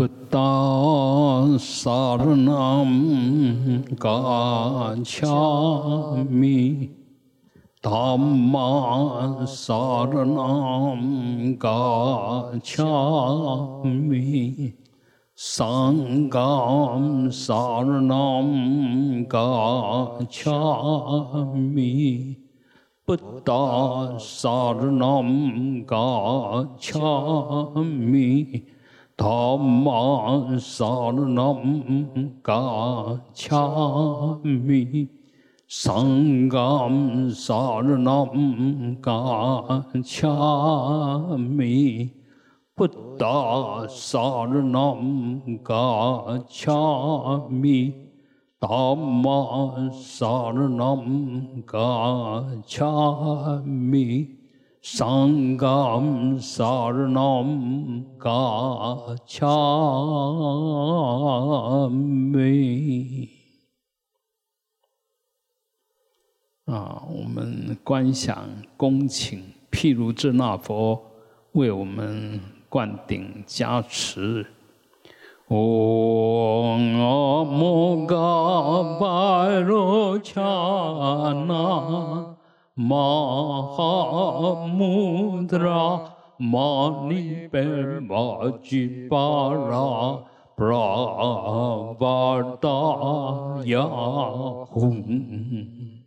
不达萨拉那嘎恰米，达玛萨拉那嘎恰米，桑嘎萨拉那嘎恰米。不达萨拉那嘎恰米。达玛萨拉那嘎恰米，桑嘎萨拉那嘎恰米，布达萨拉那嘎恰米，达玛萨拉那嘎恰米。上甘萨尔那嘎恰美啊！我们观想恭请毗卢遮那佛为我们灌顶加持。唵阿摩嘎巴罗恰那。Mahamudra Manipemajipara Pravartaya Hum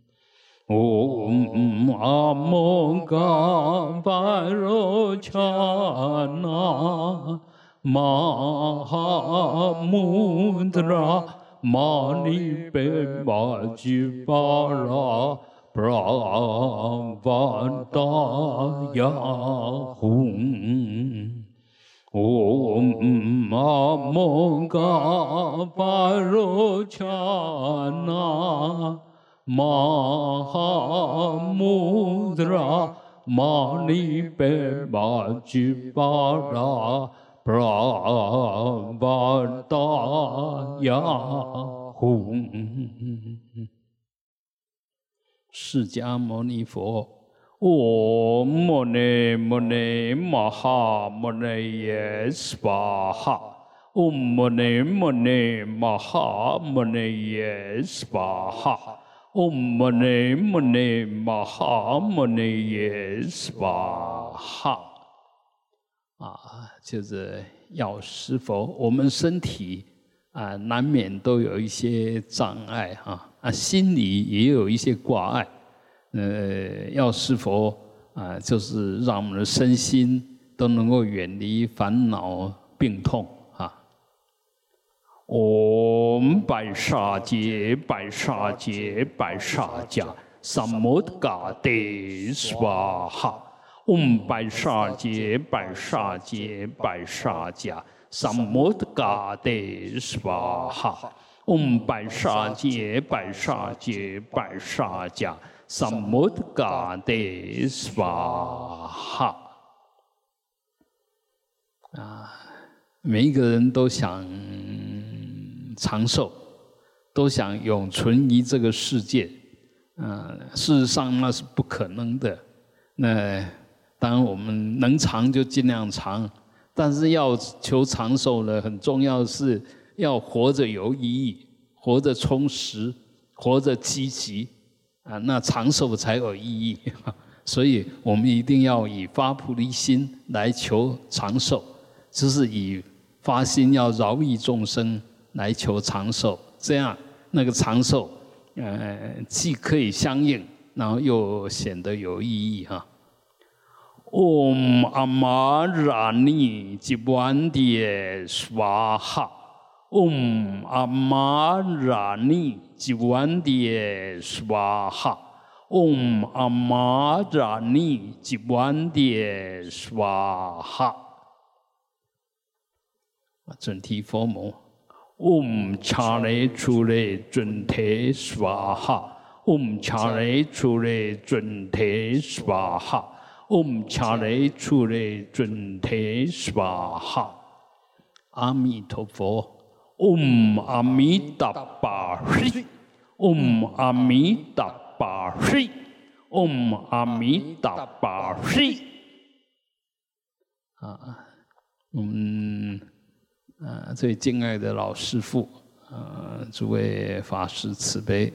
Om Amoga Varochana Mahamudra Manipemajipara Pravartaya 布拉瓦达雅吽，唵阿摩嘎释迦牟尼佛，唵摩尼摩尼玛哈摩尼耶娑哈，唵摩尼摩尼玛哈摩尼耶娑哈，唵摩尼摩尼玛哈摩尼耶娑哈。啊，就是要师佛，我们身体啊，难免都有一些障碍哈。啊，啊心里也有一些挂碍，呃，药师佛啊，就是让我们的身心都能够远离烦恼病痛啊。唵白沙杰白沙杰白沙迦萨摩嘎德斯瓦哈。唵白沙杰白沙杰白沙迦萨摩嘎德斯瓦哈。嗡白沙杰白沙杰白沙迦萨摩嘎德斯瓦哈啊！每一个人都想长寿，都想永存于这个世界。嗯，事实上那是不可能的。那当然我们能长就尽量长，但是要求长寿呢，很重要的是。要活着有意义，活着充实，活着积极，啊，那长寿才有意义。所以我们一定要以发菩提心来求长寿，就是以发心要饶益众生来求长寿，这样那个长寿，呃，既可以相应，然后又显得有意义哈。Om Amarani Jivandi Swaha。嗡阿玛拉尼吉万迭娑哈，嗡阿玛拉尼吉万迭娑哈。准提佛母，嗡恰雷出雷准提娑哈，嗡恰雷出雷准提娑哈，嗡恰雷出雷准提娑哈。阿弥陀佛。嗡阿弥达巴嘿，嗡阿弥达巴嘿，嗡阿弥达巴嘿。啊，嗯呃，最敬爱的老师傅，呃，诸位法师慈悲，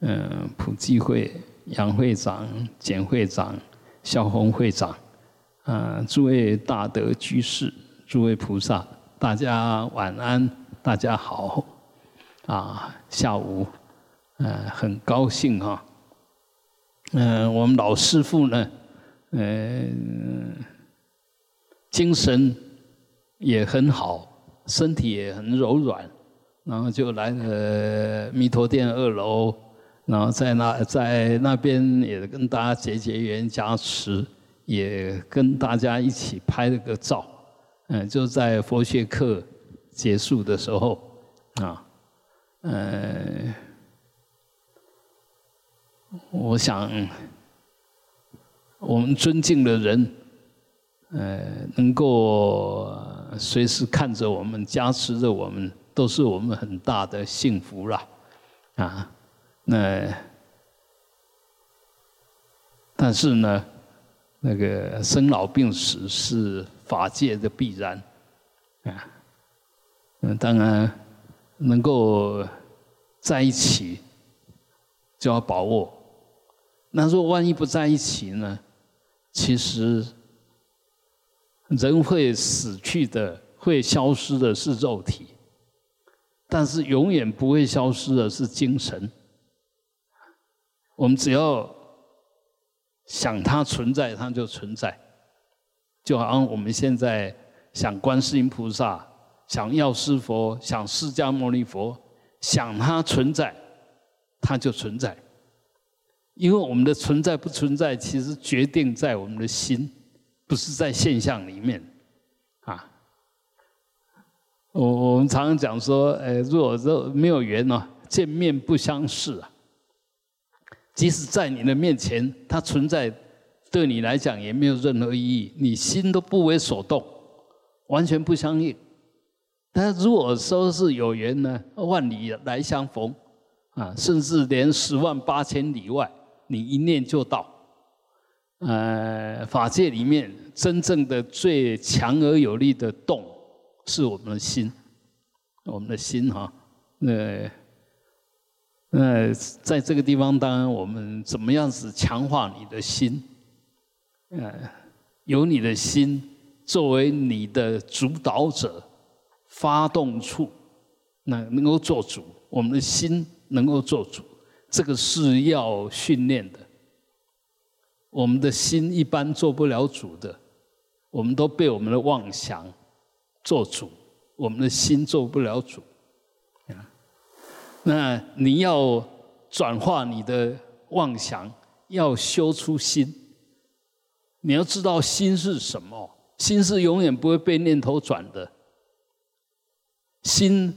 嗯，普济会杨会长、简会长、肖红会长，啊，诸位大德居士，诸位菩萨，大家晚安，大家好，啊，下午，呃，很高兴哈，嗯，我们老师傅呢，嗯，精神也很好。身体也很柔软，然后就来了弥陀殿二楼，然后在那在那边也跟大家结结缘加持，也跟大家一起拍了个照，嗯，就在佛学课结束的时候，啊，嗯，我想我们尊敬的人，呃，能够。随时看着我们，加持着我们，都是我们很大的幸福了，啊，那但是呢，那个生老病死是法界的必然，啊，嗯，当然能够在一起就要把握，那如果万一不在一起呢？其实。人会死去的，会消失的是肉体，但是永远不会消失的是精神。我们只要想它存在，它就存在。就好像我们现在想观世音菩萨，想药师佛，想释迦牟尼佛，想它存在，它就存在。因为我们的存在不存在，其实决定在我们的心。不是在现象里面，啊，我我们常常讲说，呃，若若没有缘呢，见面不相识啊。即使在你的面前，它存在，对你来讲也没有任何意义，你心都不为所动，完全不相应。但如果说是有缘呢，万里来相逢，啊，甚至连十万八千里外，你一念就到。呃，法界里面真正的最强而有力的动，是我们的心，我们的心哈。那那在这个地方，当然我们怎么样子强化你的心？呃，有你的心作为你的主导者、发动处，那能够做主，我们的心能够做主，这个是要训练的。我们的心一般做不了主的，我们都被我们的妄想做主，我们的心做不了主。啊，那你要转化你的妄想，要修出心。你要知道心是什么，心是永远不会被念头转的。心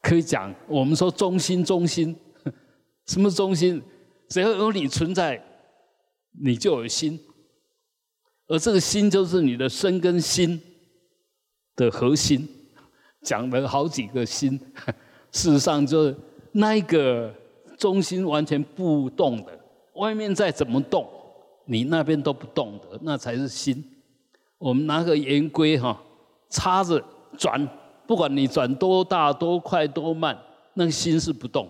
可以讲，我们说中心，中心，什么中心？只要有你存在。你就有心，而这个心就是你的身跟心的核心。讲了好几个心，事实上就是那一个中心完全不动的，外面再怎么动，你那边都不动的，那才是心。我们拿个圆规哈，插着转，不管你转多大、多快、多慢，那个心是不动。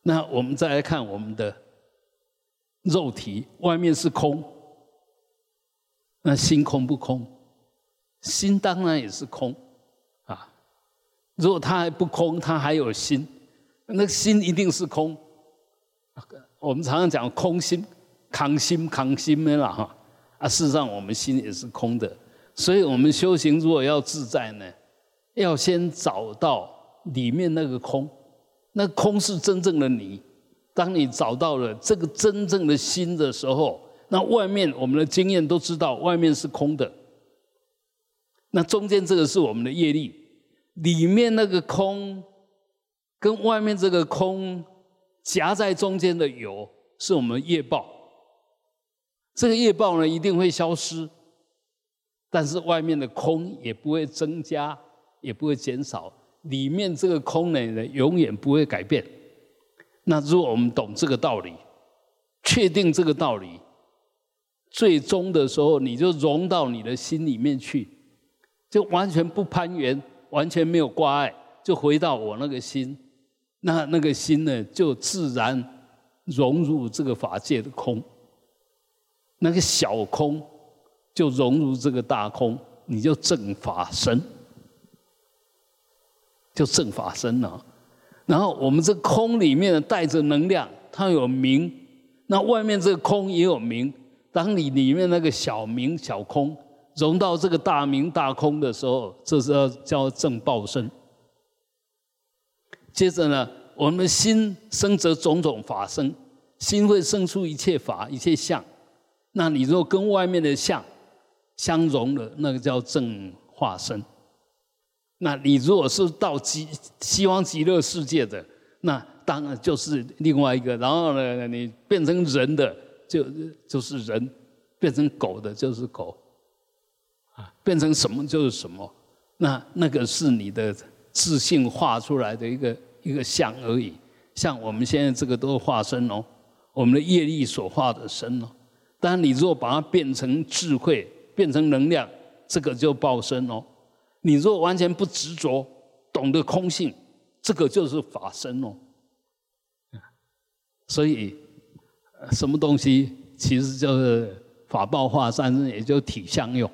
那我们再来看我们的。肉体外面是空，那心空不空？心当然也是空啊。如果它还不空，它还有心，那心一定是空。我们常常讲空心、扛心、扛心的啦哈。啊，事实上我们心也是空的。所以我们修行如果要自在呢，要先找到里面那个空，那空是真正的你。当你找到了这个真正的心的时候，那外面我们的经验都知道，外面是空的。那中间这个是我们的业力，里面那个空跟外面这个空夹在中间的有，是我们业报。这个业报呢一定会消失，但是外面的空也不会增加，也不会减少，里面这个空呢永远不会改变。那如果我们懂这个道理，确定这个道理，最终的时候你就融到你的心里面去，就完全不攀缘，完全没有挂碍，就回到我那个心，那那个心呢，就自然融入这个法界的空，那个小空就融入这个大空，你就正法身，就正法身了。然后我们这空里面呢带着能量，它有名，那外面这个空也有名。当你里面那个小明小空融到这个大明大空的时候，这是要叫正报身。接着呢，我们心生则种种法生，心会生出一切法一切相。那你若跟外面的相相融的，那个叫正化身。那你如果是到极西方极乐世界的，那当然就是另外一个。然后呢，你变成人的就就是人，变成狗的就是狗，啊，变成什么就是什么。那那个是你的自信画出来的一个一个像而已。像我们现在这个都是化身哦，我们的业力所化的身哦。但你如果把它变成智慧，变成能量，这个就报身哦。你若完全不执着，懂得空性，这个就是法身哦。所以，什么东西其实就是法报化三身，也就体相用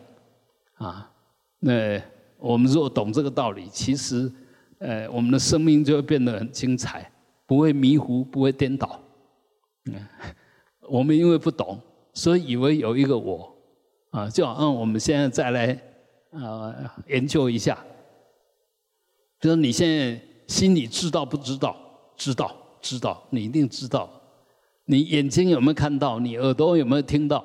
啊。那我们若懂这个道理，其实，呃，我们的生命就会变得很精彩，不会迷糊，不会颠倒。嗯，我们因为不懂，所以以为有一个我啊，就好像我们现在再来。啊，研究一下，就是你现在心里知道不知道？知道，知道，你一定知道。你眼睛有没有看到？你耳朵有没有听到？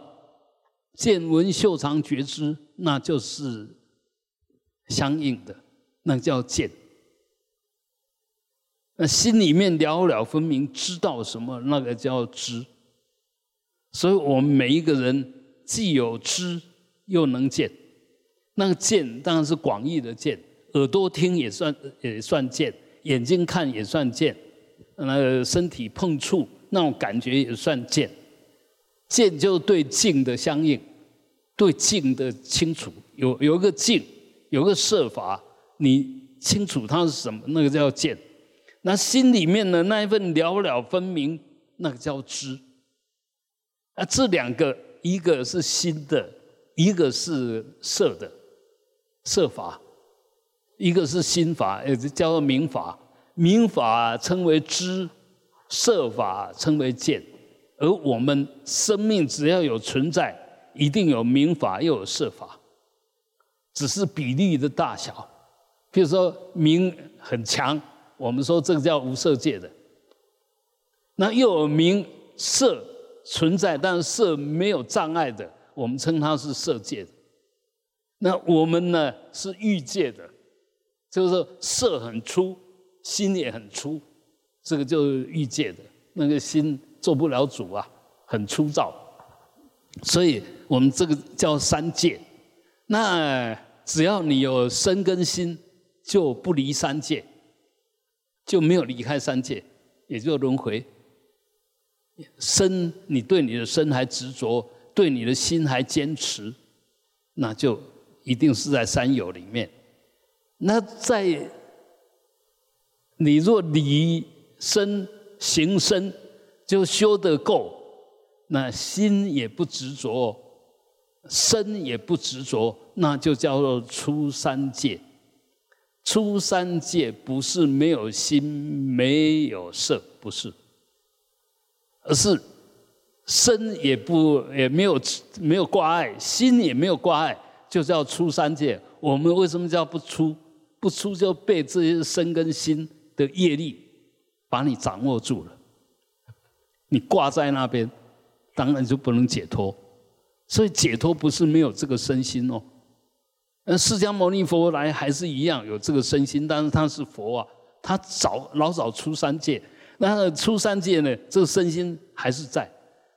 见闻嗅尝觉知，那就是相应的，那叫见。那心里面了了分明，知道什么？那个叫知。所以我们每一个人既有知，又能见。那个见当然是广义的见，耳朵听也算也算见，眼睛看也算见，那个身体碰触那种感觉也算见。见就对境的相应，对境的清楚，有有一个境，有个设法，你清楚它是什么，那个叫见。那心里面的那一份了了分明，那个叫知。啊，这两个一个是心的，一个是色的。色法，一个是心法，也叫做明法。明法称为知，色法称为见。而我们生命只要有存在，一定有明法又有色法，只是比例的大小。比如说明很强，我们说这个叫无色界的。那又有明色存在，但是色没有障碍的，我们称它是色界的。那我们呢是欲界的，就是色很粗，心也很粗，这个就是欲界的。那个心做不了主啊，很粗糙，所以我们这个叫三界。那只要你有身跟心，就不离三界，就没有离开三界，也就轮回。身，你对你的身还执着，对你的心还坚持，那就。一定是在三有里面。那在你若离身行身就修得够，那心也不执着，身也不执着，那就叫做出三界。出三界不是没有心没有色，不是，而是身也不也没有没有挂碍，心也没有挂碍。就叫出三界，我们为什么叫不出？不出就被这些身跟心的业力把你掌握住了，你挂在那边，当然就不能解脱。所以解脱不是没有这个身心哦。那释迦牟尼佛来还是一样有这个身心，但是他是佛啊，他早老早出三界，那出三界呢，这个身心还是在，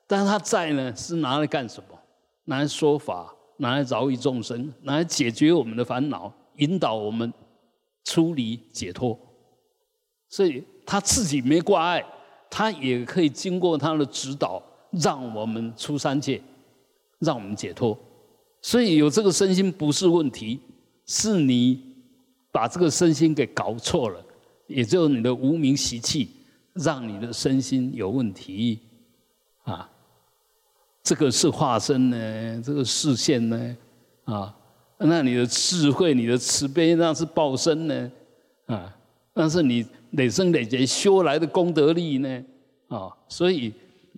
但是他在呢，是拿来干什么？拿来说法。拿来饶益众生，拿来解决我们的烦恼，引导我们出离解脱。所以他自己没挂碍，他也可以经过他的指导，让我们出三界，让我们解脱。所以有这个身心不是问题，是你把这个身心给搞错了，也就是你的无名习气让你的身心有问题啊。这个是化身呢，这个视线呢，啊，那你的智慧、你的慈悲，那是报身呢，啊，那是你累生累劫修来的功德力呢，啊，所以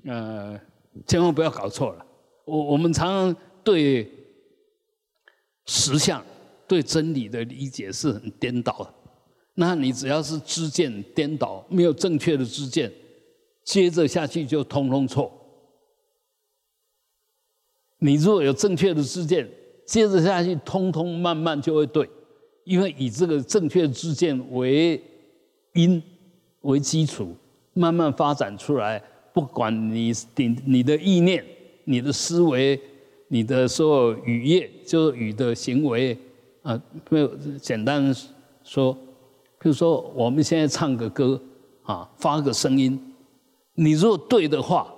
呃，千万不要搞错了。我我们常常对实相、对真理的理解是很颠倒的。那你只要是知见颠倒，没有正确的知见，接着下去就通通错。你如果有正确的知见，接着下去，通通慢慢就会对，因为以这个正确的知见为因为基础，慢慢发展出来。不管你你你的意念、你的思维、你的所有语业，就是语的行为啊，没有简单说，比如说我们现在唱个歌啊，发个声音，你如果对的话，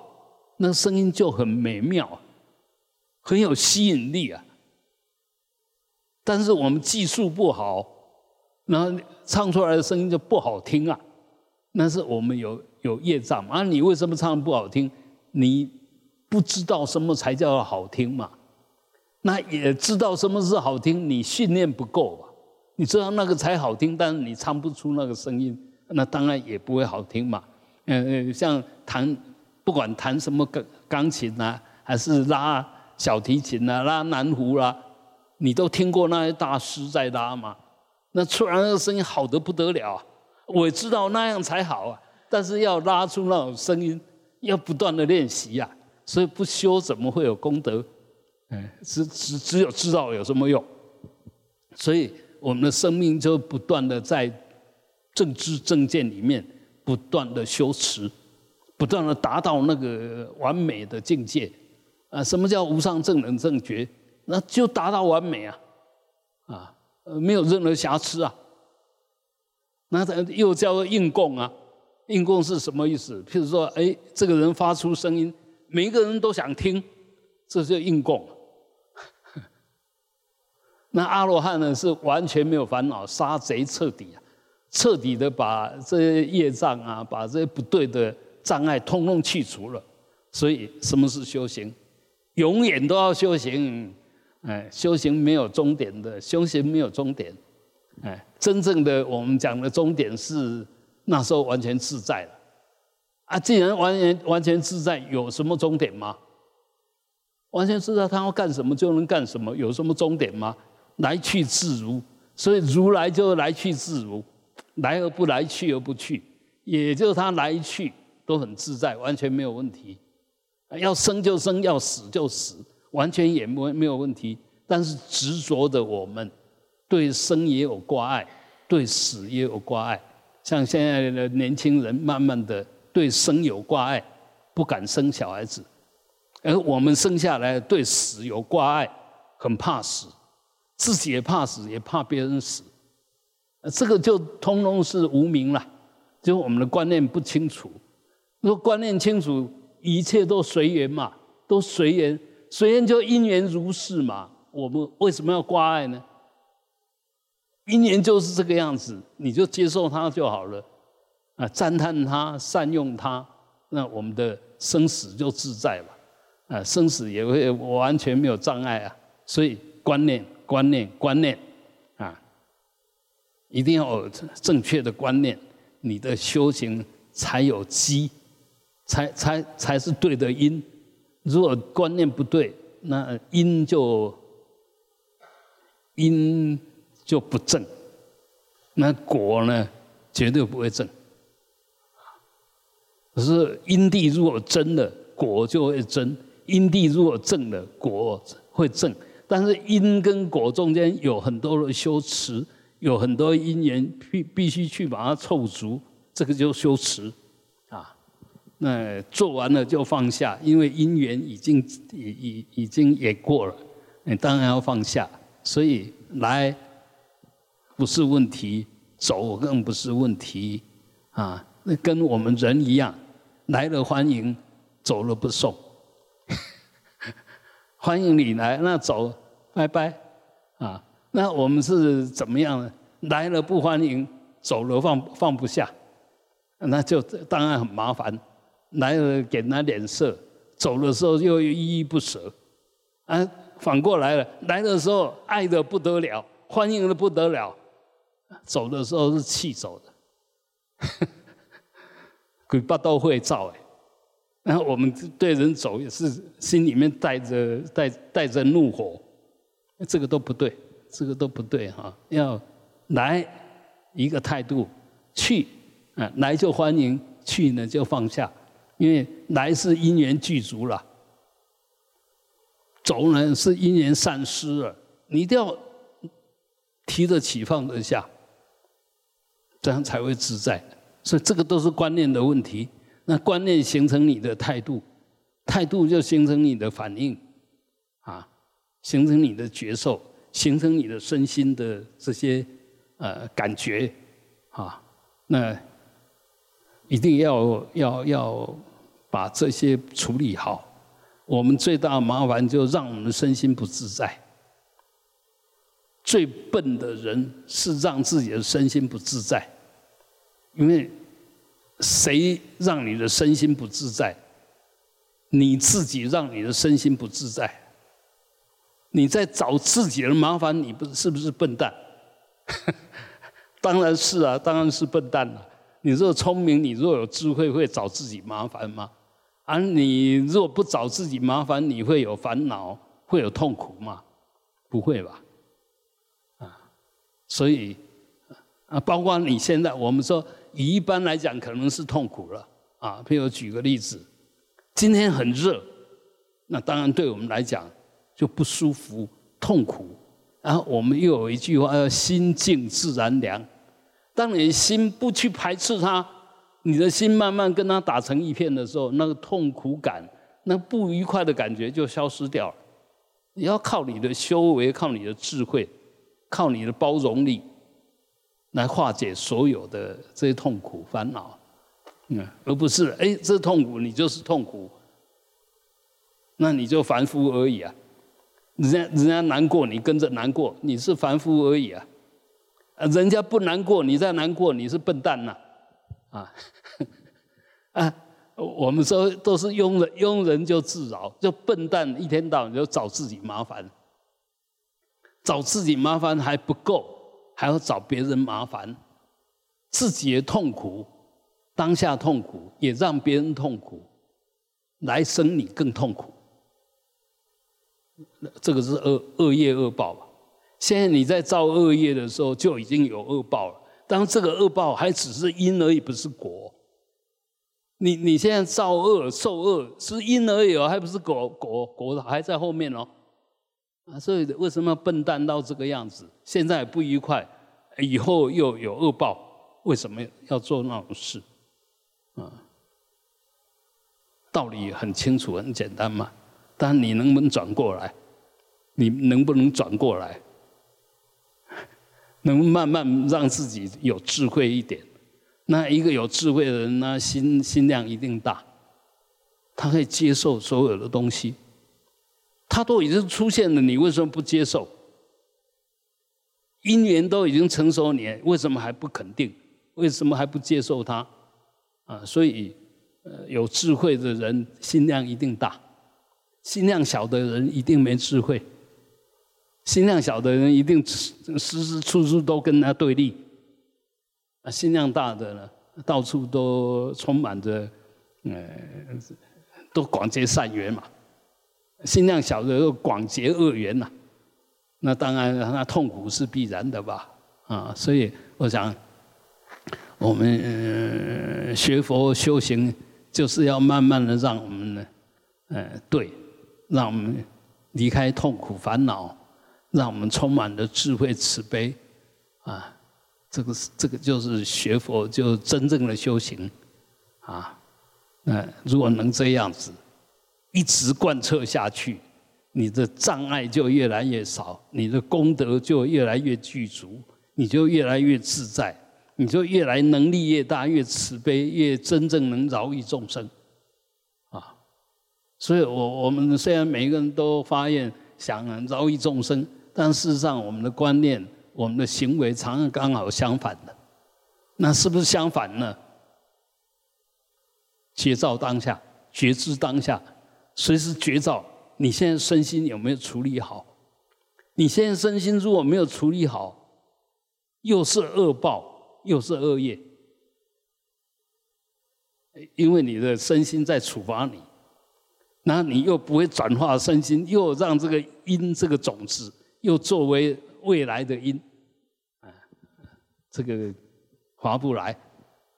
那声音就很美妙。很有吸引力啊，但是我们技术不好，然后唱出来的声音就不好听啊。那是我们有有业障啊。你为什么唱不好听？你不知道什么才叫好听嘛？那也知道什么是好听，你训练不够？你知道那个才好听，但是你唱不出那个声音，那当然也不会好听嘛。嗯嗯，像弹不管弹什么钢钢琴啊，还是拉。小提琴啊，拉南胡啦，你都听过那些大师在拉嘛？那出来那个声音好的不得了，我知道那样才好啊。但是要拉出那种声音，要不断的练习呀。所以不修怎么会有功德？哎，只只只有知道有什么用。所以我们的生命就不断的在正知正见里面不断的修持，不断的达到那个完美的境界。啊，什么叫无上正等正觉？那就达到完美啊，啊，没有任何瑕疵啊。那又叫做应供啊，应供是什么意思？譬如说，哎，这个人发出声音，每一个人都想听，这就应供。那阿罗汉呢，是完全没有烦恼，杀贼彻底啊，彻底的把这些业障啊，把这些不对的障碍通通去除了。所以，什么是修行？永远都要修行，哎，修行没有终点的，修行没有终点，哎，真正的我们讲的终点是那时候完全自在了，啊，既然完全完全自在，有什么终点吗？完全自在，他要干什么就能干什么，有什么终点吗？来去自如，所以如来就来去自如，来而不来，去而不去，也就是他来去都很自在，完全没有问题。要生就生，要死就死，完全也没没有问题。但是执着的我们，对生也有挂碍，对死也有挂碍。像现在的年轻人，慢慢的对生有挂碍，不敢生小孩子；而我们生下来对死有挂碍，很怕死，自己也怕死，也怕别人死。这个就通通是无名了，就我们的观念不清楚。如果观念清楚，一切都随缘嘛，都随缘，随缘就因缘如是嘛。我们为什么要挂碍呢？因缘就是这个样子，你就接受它就好了，啊，赞叹它，善用它，那我们的生死就自在了，啊，生死也会完全没有障碍啊。所以观念，观念，观念，啊，一定要有正确的观念，你的修行才有基。才才才是对的因，如果观念不对，那因就因就不正，那果呢绝对不会正。可是因地如果真了，果就会真；因地如果正了，果会正。但是因跟果中间有很多的修持，有很多因缘必必须去把它凑足，这个就修持。那做完了就放下，因为因缘已经已已已经也过了，你当然要放下。所以来不是问题，走更不是问题啊。那跟我们人一样，来了欢迎，走了不送。欢迎你来，那走拜拜啊。那我们是怎么样呢？来了不欢迎，走了放放不下，那就当然很麻烦。来了给他脸色，走的时候又依依不舍，啊，反过来了，来的时候爱的不得了，欢迎的不得了，走的时候是气走的，鬼八都会造哎。然后我们对人走也是心里面带着带带着怒火，这个都不对，这个都不对哈。要来一个态度，去啊来就欢迎，去呢就放下，因为来是因缘具足了，走呢是因缘散失了，你一定要提得起放得下，这样才会自在。所以这个都是观念的问题。那观念形成你的态度，态度就形成你的反应，啊，形成你的觉受，形成你的身心的这些呃感觉，啊，那一定要要要把这些处理好。我们最大的麻烦就让我们身心不自在。最笨的人是让自己的身心不自在，因为。谁让你的身心不自在？你自己让你的身心不自在。你在找自己的麻烦，你不是不是笨蛋？当然是啊，当然是笨蛋了。你若聪明，你若有智慧，会找自己麻烦吗？而你若不找自己麻烦，你会有烦恼，会有痛苦吗？不会吧？啊，所以啊，包括你现在，我们说。一般来讲，可能是痛苦了啊。譬如举个例子，今天很热，那当然对我们来讲就不舒服、痛苦。然后我们又有一句话叫“心静自然凉”。当你心不去排斥它，你的心慢慢跟它打成一片的时候，那个痛苦感、那不愉快的感觉就消失掉了。你要靠你的修为，靠你的智慧，靠你的包容力。来化解所有的这些痛苦烦恼，嗯，而不是哎，这痛苦你就是痛苦，那你就凡夫而已啊。人家人家难过，你跟着难过，你是凡夫而已啊。啊，人家不难过，你在难过，你是笨蛋呐，啊，啊，我们说都是庸人，庸人就自扰，就笨蛋，一天到晚就找自己麻烦，找自己麻烦还不够。还要找别人麻烦，自己的痛苦，当下痛苦，也让别人痛苦，来生你更痛苦。这个是恶恶业恶报吧？现在你在造恶业的时候，就已经有恶报了。当这个恶报还只是因而已，不是果。你你现在造恶受恶是因而已，还不是果果果还在后面哦。啊，所以为什么笨蛋到这个样子？现在不愉快，以后又有恶报，为什么要做那种事？啊，道理很清楚，很简单嘛。但你能不能转过来？你能不能转过来？能慢慢让自己有智慧一点。那一个有智慧的人呢，心心量一定大，他可以接受所有的东西。他都已经出现了，你为什么不接受？因缘都已经成熟，你为什么还不肯定？为什么还不接受他？啊，所以，呃，有智慧的人心量一定大，心量小的人一定没智慧。心量小的人一定时时处处都跟他对立，啊，心量大的呢，到处都充满着，呃，都广结善缘嘛。心量小的又广结恶缘呐，那当然那痛苦是必然的吧，啊，所以我想，我们学佛修行就是要慢慢的让我们呢，呃，对，让我们离开痛苦烦恼，让我们充满了智慧慈悲，啊，这个是这个就是学佛就真正的修行，啊，那如果能这样子。一直贯彻下去，你的障碍就越来越少，你的功德就越来越具足，你就越来越自在，你就越来能力越大，越慈悲，越真正能饶益众生，啊！所以我我们虽然每一个人都发愿想饶益众生，但事实上我们的观念、我们的行为常常刚好相反的。那是不是相反呢？觉照当下，觉知当下，随时觉照。你现在身心有没有处理好？你现在身心如果没有处理好，又是恶报，又是恶业，因为你的身心在处罚你，那你又不会转化身心，又让这个因这个种子又作为未来的因，啊，这个划不来，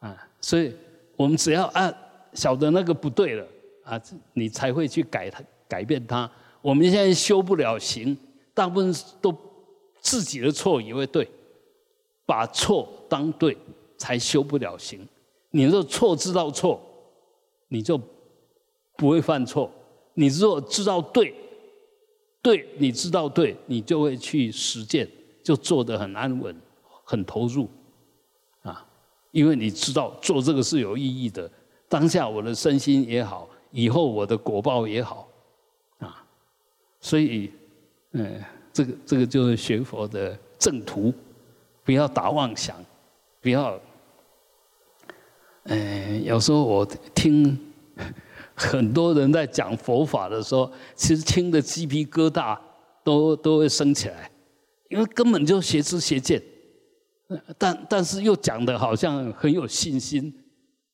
啊，所以我们只要按晓得那个不对了，啊，你才会去改它。改变它，我们现在修不了行，大部分都自己的错以为对，把错当对，才修不了行。你若错知道错，你就不会犯错；你若知道对，对你知道对，你就会去实践，就做得很安稳、很投入啊。因为你知道做这个是有意义的，当下我的身心也好，以后我的果报也好。啊所以，嗯，这个这个就是学佛的正途，不要打妄想，不要，嗯，有时候我听很多人在讲佛法的时候，其实听的鸡皮疙瘩都都会升起来，因为根本就邪知邪见，但但是又讲的好像很有信心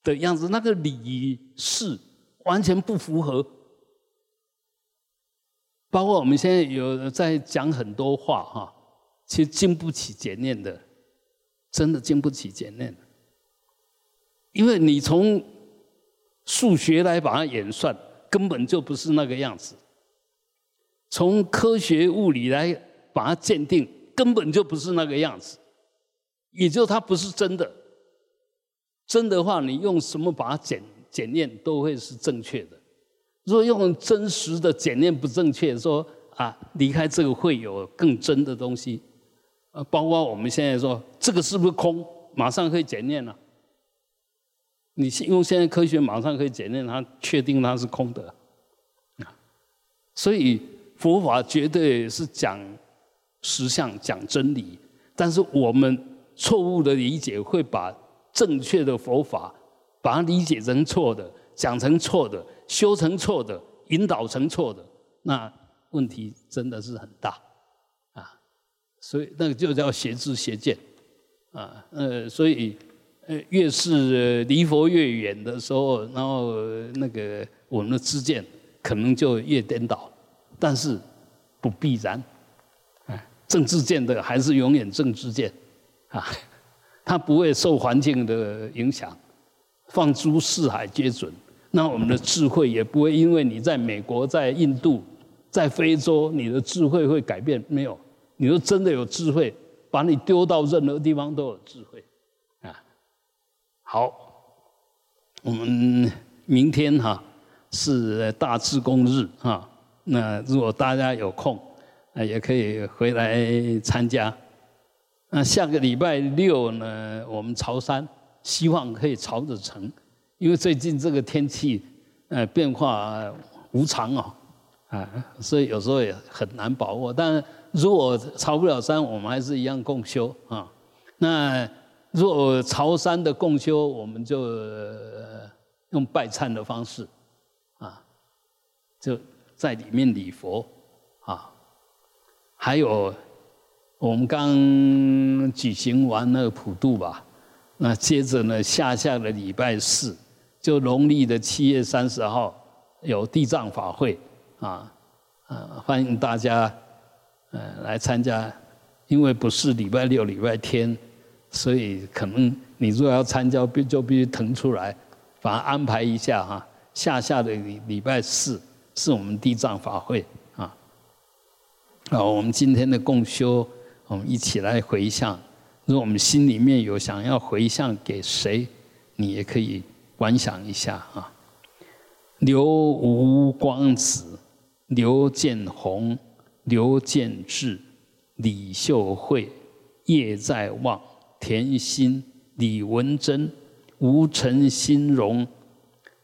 的样子，那个理事完全不符合。包括我们现在有在讲很多话哈，其实经不起检验的，真的经不起检验。因为你从数学来把它演算，根本就不是那个样子；从科学物理来把它鉴定，根本就不是那个样子。也就它不是真的。真的话，你用什么把它检检验，都会是正确的。如果用真实的检验不正确，说啊离开这个会有更真的东西，呃，包括我们现在说这个是不是空，马上可以检验了。你用现在科学马上可以检验它，确定它是空的，啊，所以佛法绝对是讲实相、讲真理，但是我们错误的理解会把正确的佛法把它理解成错的，讲成错的。修成错的，引导成错的，那问题真的是很大啊！所以那个就叫邪知邪见啊。呃，所以呃，越是离佛越远的时候，然后那个我们的知见可能就越颠倒，但是不必然。啊，正知见的还是永远正知见啊，它不会受环境的影响，放诸四海皆准。那我们的智慧也不会因为你在美国、在印度、在非洲，你的智慧会改变没有？你说真的有智慧，把你丢到任何地方都有智慧，啊，好，我们明天哈是大智公日哈，那如果大家有空，啊也可以回来参加。那下个礼拜六呢，我们潮山希望可以朝着成。因为最近这个天气，呃，变化无常哦，啊，所以有时候也很难把握。但如果朝不了山，我们还是一样共修啊。那如果朝山的共修，我们就用拜忏的方式，啊，就在里面礼佛啊。还有，我们刚举行完那个普渡吧，那接着呢，下下个礼拜四。就农历的七月三十号有地藏法会啊，啊，欢迎大家呃来参加。因为不是礼拜六、礼拜天，所以可能你如果要参加，必就必须腾出来，把它安排一下哈。下下的礼拜四是我们地藏法会啊。好，我们今天的共修，我们一起来回向。如果我们心里面有想要回向给谁，你也可以。观想一下啊，刘吴光子、刘建宏、刘建志、李秀慧、叶在望、田心、李文珍、吴陈新荣、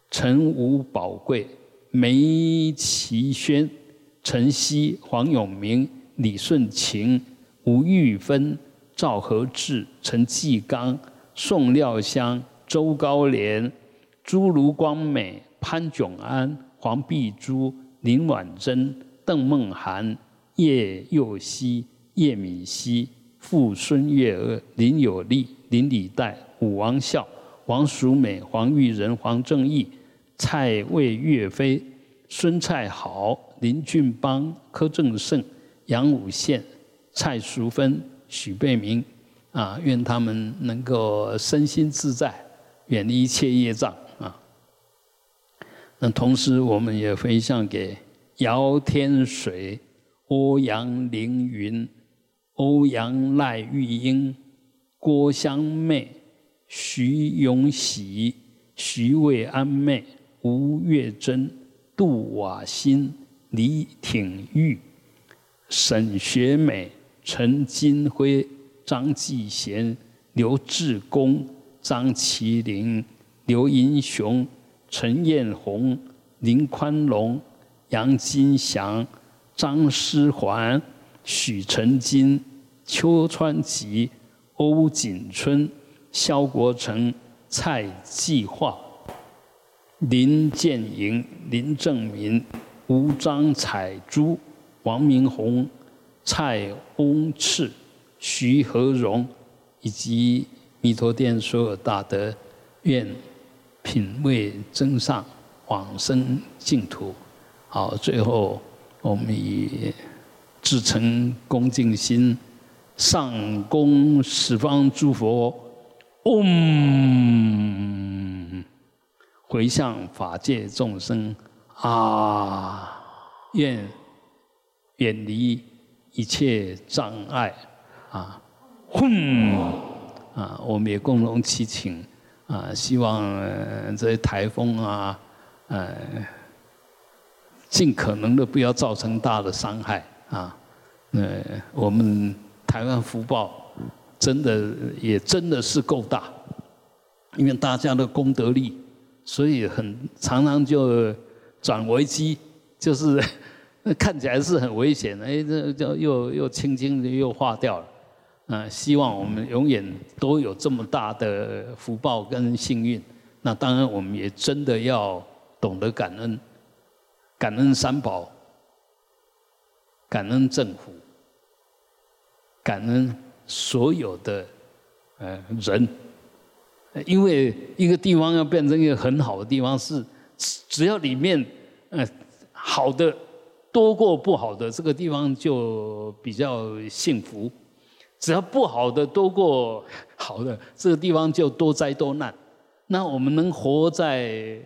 陈吴宝贵、梅其轩、陈曦、黄永明、李顺晴、吴玉芬、赵和志、陈继刚、宋廖香、周高廉、朱卢光美、潘炯安、黄碧珠、林婉珍、邓梦涵、叶佑熙、叶敏熙、傅孙月娥、林有利、林礼代、武王孝、王淑美、黄玉仁、黄正义、蔡魏岳飞、孙蔡豪、林俊邦、柯正胜、杨武宪、蔡淑芬、许贝明，啊，愿他们能够身心自在，远离一切业障啊。那同时，我们也回向给姚天水、欧阳凌云、欧阳赖玉英、郭香妹、徐永喜、徐卫安妹、吴月珍、杜瓦新、李挺玉、沈学美、陈金辉、张继贤、刘志功、张麒麟、刘银雄、陈彦宏、林宽龙、杨金祥、张诗环、许成金、邱川吉、欧锦春、肖国成、蔡继化。林建营、林正民、吴张彩珠、王明宏、蔡翁赤、徐和荣，以及弥陀殿所有大德，愿品味增上，往生净土。好，最后我们以至诚恭敬心，上供十方诸佛，嗡。回向法界众生啊，愿远离一切障碍啊，轰啊，我们也共同祈请啊，希望这些台风啊，呃，尽可能的不要造成大的伤害啊。呃，我们台湾福报真的也真的是够大，因为大家的功德力。所以很常常就转危机，就是那看起来是很危险的，哎，这就又又轻轻的又化掉了。啊，希望我们永远都有这么大的福报跟幸运。那当然，我们也真的要懂得感恩，感恩三宝，感恩政府，感恩所有的呃人。因为一个地方要变成一个很好的地方，是只要里面呃好的多过不好的，这个地方就比较幸福；只要不好的多过好的，这个地方就多灾多难。那我们能活在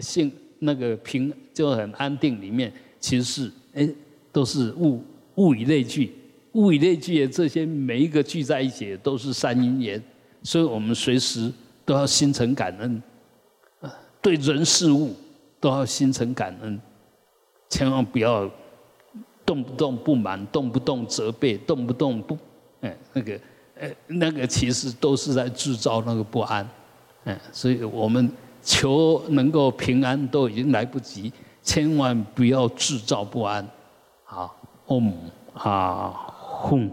幸那个平就很安定里面，其实是哎都是物物以类聚，物以类聚这些每一个聚在一起都是三因缘，所以我们随时。都要心存感恩，对人事物都要心存感恩，千万不要动不动不满，动不动责备，动不动不，哎，那个，哎，那个其实都是在制造那个不安，哎，所以我们求能够平安都已经来不及，千万不要制造不安，好，嗡啊哄。